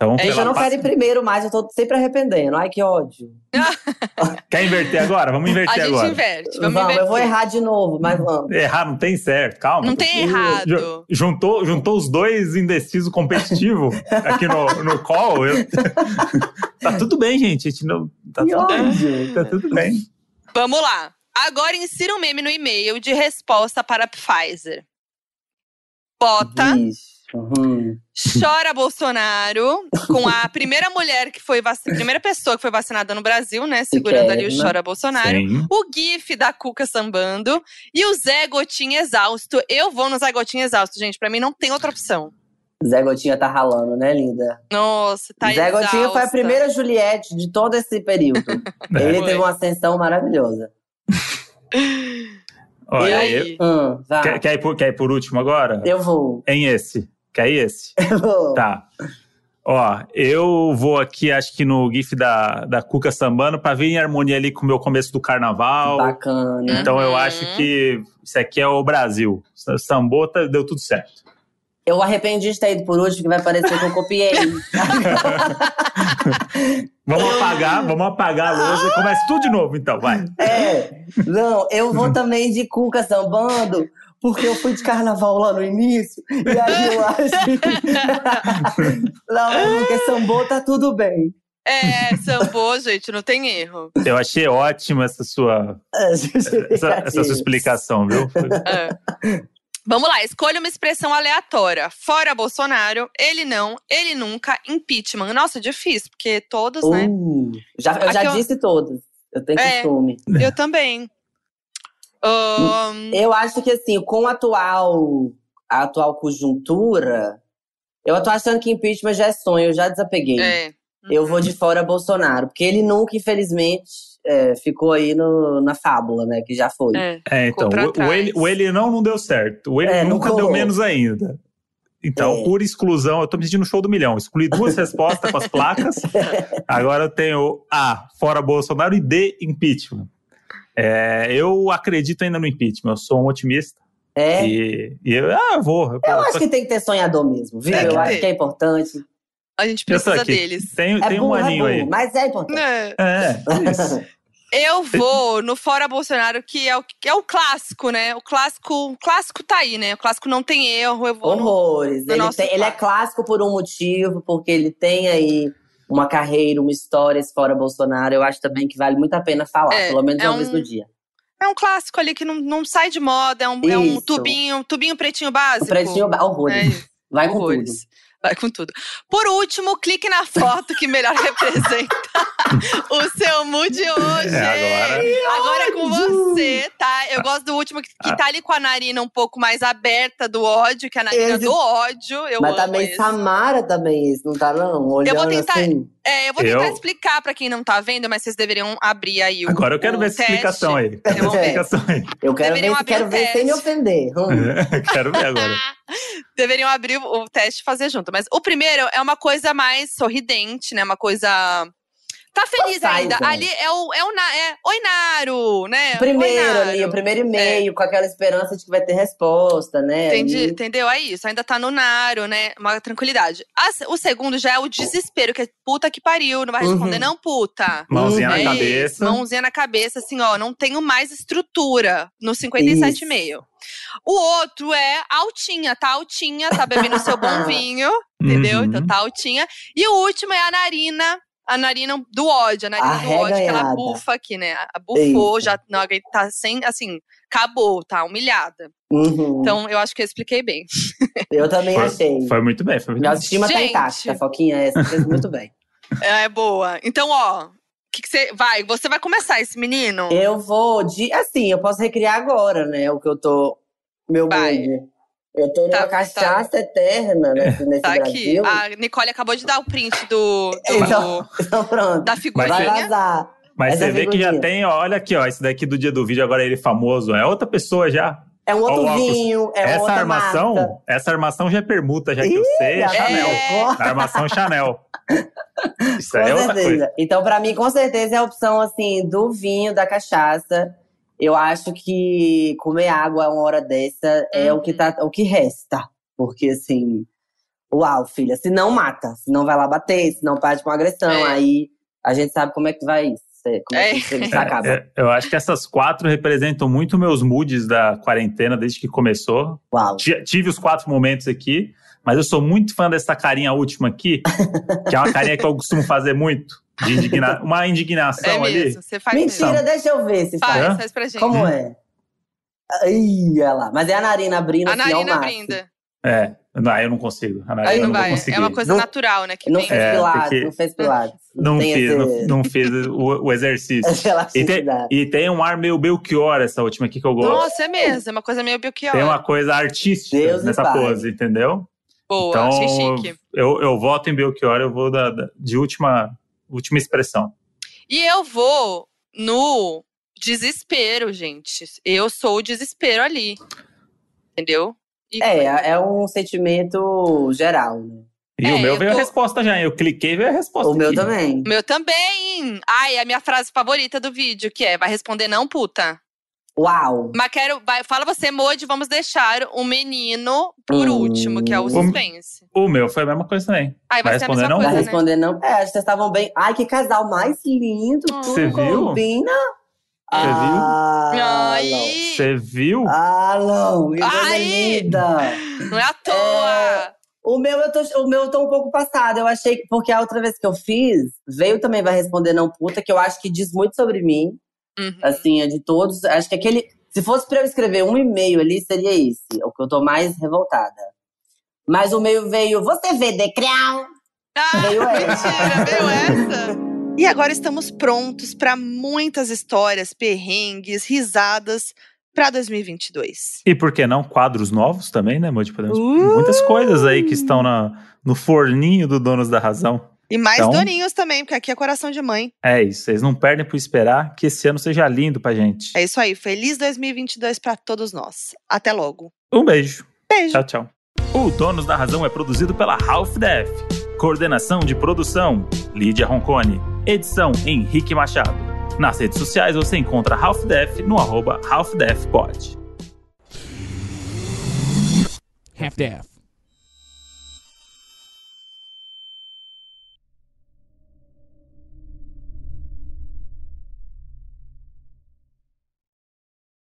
S2: Então,
S1: É,
S3: Gente, eu não
S2: paz-
S3: quero ir primeiro mais, eu tô sempre arrependendo. Ai, que ódio. <laughs>
S2: Quer inverter agora? Vamos
S1: A
S2: inverter
S1: gente
S2: agora.
S1: inverte.
S3: Vamos,
S1: Vamos,
S3: eu vou
S1: inverter.
S3: errar de novo, mas vamos.
S2: Errar não tem certo, calma.
S1: Não tem errado.
S2: Juntou, juntou os dois indecisos competitivos <laughs> aqui no, no call. eu- <laughs> tá tudo bem, gente. A gente não, tá
S3: Que
S2: tudo bem. Tá tudo bem.
S1: Vamos lá. Agora insira um meme no e-mail de resposta para a Pfizer. Bota,
S3: Vixe. Uhum.
S1: chora Bolsonaro, com a primeira mulher que foi vacinada, primeira pessoa que foi vacinada no Brasil, né? Segurando ali o chora Bolsonaro.
S2: Sim.
S1: O GIF da Cuca sambando e o Zé Gotinha exausto. Eu vou no Zé Gotinha exausto, gente. Pra mim não tem outra opção.
S3: Zé Gotinha tá ralando, né, linda?
S1: Nossa, tá
S3: Zé Gotinha foi a
S1: exausta.
S3: primeira Juliette de todo esse período. <laughs> Ele
S1: Foi.
S3: teve uma ascensão maravilhosa.
S2: Olha,
S1: E
S2: aí,
S1: aí?
S3: Hum,
S2: quer, quer, ir por, quer ir por último agora?
S3: Eu vou.
S2: Em esse. Quer ir esse? <laughs>
S3: Eu vou.
S2: Tá. Ó, eu vou aqui, acho que no GIF da, da Cuca sambando, pra vir em harmonia ali com o meu começo do carnaval.
S3: Bacana.
S2: Então eu
S1: Uhum.
S2: acho que isso aqui é o Brasil. Sambota deu tudo certo.
S3: Eu arrependi de ter ido por último, que vai parecer que eu copiei. <laughs> <laughs>
S2: Vamos apagar, vamos apagar a lousa e começa tudo de novo, então, vai.
S3: É, não, eu vou também de Cuca sambando, porque eu fui de carnaval lá no início, e aí eu <laughs> acho. <laughs> não, é porque sambou tá tudo bem.
S1: É, sambô, gente, não tem erro.
S2: Eu achei ótima essa sua, <laughs> essa, essa sua explicação, viu?
S1: É. Vamos lá, escolha uma expressão aleatória. Fora Bolsonaro, ele não, ele nunca, impeachment. Nossa, difícil, porque todos, né?
S3: Uh, já, eu já
S1: Aqui eu-
S3: disse todos. Eu tenho
S1: É.
S3: costume.
S1: Eu também. Ahn,
S3: Eu acho que assim, com a atual, a atual conjuntura, eu tô achando que impeachment já é sonho, eu já desapeguei.
S1: é.
S3: Eu vou de fora Bolsonaro, porque ele nunca, infelizmente, é, ficou aí no, na fábula, né? Que já foi.
S1: É.
S2: É, então, o, o, ele, o ele não não deu certo. O ele
S3: É,
S2: nunca deu menos ainda. Então,
S3: É.
S2: por exclusão, eu tô me sentindo show do milhão. Excluí duas <laughs> respostas com as placas. Agora eu tenho A, fora Bolsonaro, e D, impeachment. É, eu acredito ainda no impeachment. Eu sou um otimista.
S3: É.
S2: E, e eu, ah, eu vou.
S3: Eu acho que tem que ter sonhador mesmo, viu?
S1: Que
S3: eu acho
S1: ter.
S3: que é importante.
S1: A gente
S2: Eu
S1: precisa deles.
S2: Tem,
S3: É
S2: tem um
S3: burro, é
S2: aninho aí.
S3: mas é importante.
S1: É.
S2: É, <laughs> isso.
S1: Eu vou no Fora Bolsonaro, que é o, que é o clássico, né? O clássico, o clássico tá aí, né? O clássico não tem erro. Eu vou no,
S3: Horrores.
S1: no
S3: Ele,
S1: nosso
S3: tem- ele é clássico por um motivo, porque ele tem aí uma carreira, uma história fora Bolsonaro. Eu acho também que vale muito a pena falar,
S1: É,
S3: pelo menos
S1: é
S3: uma vez
S1: um-
S3: no dia.
S1: É um clássico ali que não, não sai de moda, é um, é um tubinho, tubinho pretinho básico.
S3: O pretinho horrores. É, Vai com horrores. tudo.
S1: Vai com tudo. Por último, clique na foto que melhor <laughs> representa o seu mood hoje.
S2: É agora.
S1: agora é com você, tá? Eu gosto do último que, que tá ali com a narina um pouco mais aberta do ódio, que é a narina esse... do ódio. Eu
S3: Mas também esse. Samara também, esse, não tá não? Olhando
S1: eu vou tentar,
S3: assim.
S1: É, eu vou tentar eu... explicar pra quem não tá vendo, mas vocês deveriam abrir aí o
S2: Agora eu quero ver essa explicação aí. Quero ver explicação aí.
S3: Eu quero deveriam ver, quero ver sem me ofender. Hum. <laughs>
S2: quero ver agora. <laughs>
S1: deveriam abrir o teste e fazer junto. Mas o primeiro é uma coisa mais sorridente, né? Uma coisa. Tá feliz Nossa, ainda. Ali é o, é o é, Oi, Naro, né?
S3: Primeiro
S1: Oi, Naro.
S3: ali, o primeiro e-mail, é. com aquela esperança de que vai ter resposta, né?
S1: Entendi,
S3: ali.
S1: entendeu? É isso, ainda tá no Naro, né? Uma tranquilidade. o segundo já é o desespero, que é puta que pariu, não vai responder, uhum. não, puta.
S2: Mãozinha uhum. na cabeça.
S1: Mãozinha na cabeça, assim, ó, não tenho mais estrutura no 57,5. O outro é altinha, tá altinha, tá bebendo seu <laughs> bom vinho, entendeu? Uhum. Então tá altinha. E o último é a narina, a narina do ódio, a narina do ódio, que ela bufa aqui, né? Bufou, Eita. já não, tá sem, assim, acabou, tá humilhada.
S3: Uhum.
S1: Então, eu acho que eu expliquei bem. <laughs>
S3: Eu também
S2: foi,
S3: achei.
S2: Foi muito bem, foi muito
S3: Minha autoestima tá intacta, Foquinha, essa fez muito bem. <laughs>
S1: É, boa. Então, ó, que, que você vai? Você vai começar esse menino?
S3: Eu vou de. Assim, eu posso recriar agora, né? O que eu tô. Meu vai. Eu tô numa tá, cachaça tá. eterna nesse, nesse
S1: tá
S3: Brasil.
S1: aqui. A Nicole acabou de dar o print do. do
S3: então, <laughs> então, pronto.
S1: Da figurinha.
S3: Vai vazar.
S2: Mas Essa você vê que já tem, ó, olha aqui, ó, esse daqui do dia do vídeo, agora ele famoso. É outra pessoa já.
S3: É um outro vinho, é
S2: essa
S3: outra
S2: armação,
S3: marca.
S2: Essa armação já é permuta, já que eu sei, é Chanel. É. A armação Chanel. <laughs> Isso
S3: com
S2: é
S3: certeza.
S2: outra coisa.
S3: Então, para mim, com certeza, é a opção, assim, do vinho, da cachaça. Eu acho que comer água uma hora dessa é o que, uhum. tá, o que resta. Porque, assim, uau, filha, se não mata, se não vai lá bater, se não parte com agressão, é. aí a gente sabe como é que vai isso. Como é. que isso acaba. <laughs>
S2: É, eu acho que essas quatro representam muito meus moods da quarentena desde que começou.
S3: Uau.
S2: Tive os quatro momentos aqui, mas eu sou muito fã dessa carinha última aqui, <laughs> que é uma carinha que eu costumo fazer muito. De indigna... <laughs> Uma indignação
S1: é
S2: ali.
S1: Você faz
S3: Mentira,
S1: mesmo.
S3: deixa eu ver se
S1: faz. Faz, faz pra gente.
S3: Como é? Ih, olha lá. Mas é a narina abrindo
S1: A
S3: assim,
S1: narina abrindo.
S2: É, não, eu não consigo. A narina
S1: Aí não,
S2: não
S1: vai.
S2: Conseguir.
S1: É uma coisa
S3: não,
S1: natural, né? Que
S3: não
S1: vem...
S3: fez
S2: É,
S3: pilates,
S2: porque-
S3: não fez pilates.
S2: Não
S3: tem
S2: fiz,
S3: esse-
S2: não, não fiz o, o exercício. <laughs> E tem, e tem um ar meio Belchior, essa última aqui que eu gosto.
S1: Nossa, é mesmo. É uma coisa meio Belchior.
S2: Tem uma coisa artística
S3: Deus
S2: nessa pose, entendeu?
S1: Boa,
S2: então,
S1: achei chique.
S2: Eu, eu voto em Belchior, eu vou da, da- de última, última expressão.
S1: E eu vou no desespero, gente. Eu sou o desespero ali. Entendeu? E foi.
S3: É, é um sentimento geral, né?
S2: E
S1: É,
S2: o meu
S1: eu
S2: veio
S1: tô-
S2: a resposta já. Eu cliquei e veio a resposta.
S3: O meu
S2: aqui.
S3: também.
S1: O meu também. Ai, a minha frase favorita do vídeo, que é: vai responder não, puta.
S3: Uau!
S1: Mas quero. Vai, fala você, Modi, vamos deixar o menino por
S3: Hum.
S1: último, que é o suspense.
S2: O meu foi a mesma coisa também.
S1: Ai, vai,
S2: Vai responder
S1: mesma
S2: não,
S1: coisa,
S3: Vai
S1: né?
S3: responder não. É, acho que vocês estavam bem. Ai, que casal mais lindo. Tudo
S2: Você viu?
S3: combina.
S2: Você viu?
S3: Ah,
S1: Ai,
S2: Você viu?
S3: Ah, não.
S1: Ai.
S3: linda.
S1: não é à toa.
S3: O meu, eu tô, o meu eu tô um pouco passada. Eu achei que. Porque a outra vez que eu fiz, veio também Vai Responder Não Puta, que eu acho que diz muito sobre mim.
S1: Uhum.
S3: Assim, é de todos. Acho que aquele. Se fosse pra eu escrever um e-mail ali, seria esse. O que eu tô mais revoltada. Mas o meu veio. Você vê, Decreal?
S1: Ah,
S3: Veio <laughs> essa.
S1: mentira, veio essa. <laughs>
S12: E agora estamos prontos para muitas histórias, perrengues, risadas para 2022.
S2: E por que não quadros novos também, né, Moody? Podemos
S12: Uh!
S2: muitas coisas aí que estão na, no forninho do Donos da Razão.
S12: E mais
S2: Então-
S12: doninhos também, porque aqui é coração de mãe.
S2: É isso, vocês não perdem por esperar que esse ano seja lindo pra gente.
S12: É isso aí. Feliz 2022 para todos nós. Até logo.
S2: Um beijo.
S12: Beijo.
S2: Tchau, tchau. O Donos da Razão é produzido pela Half Def. Coordenação de produção: Lídia Roncone. Edição: Henrique Machado. Nas redes sociais você encontra Half Def no arroba Half Def Pod.
S13: Half-Deaf.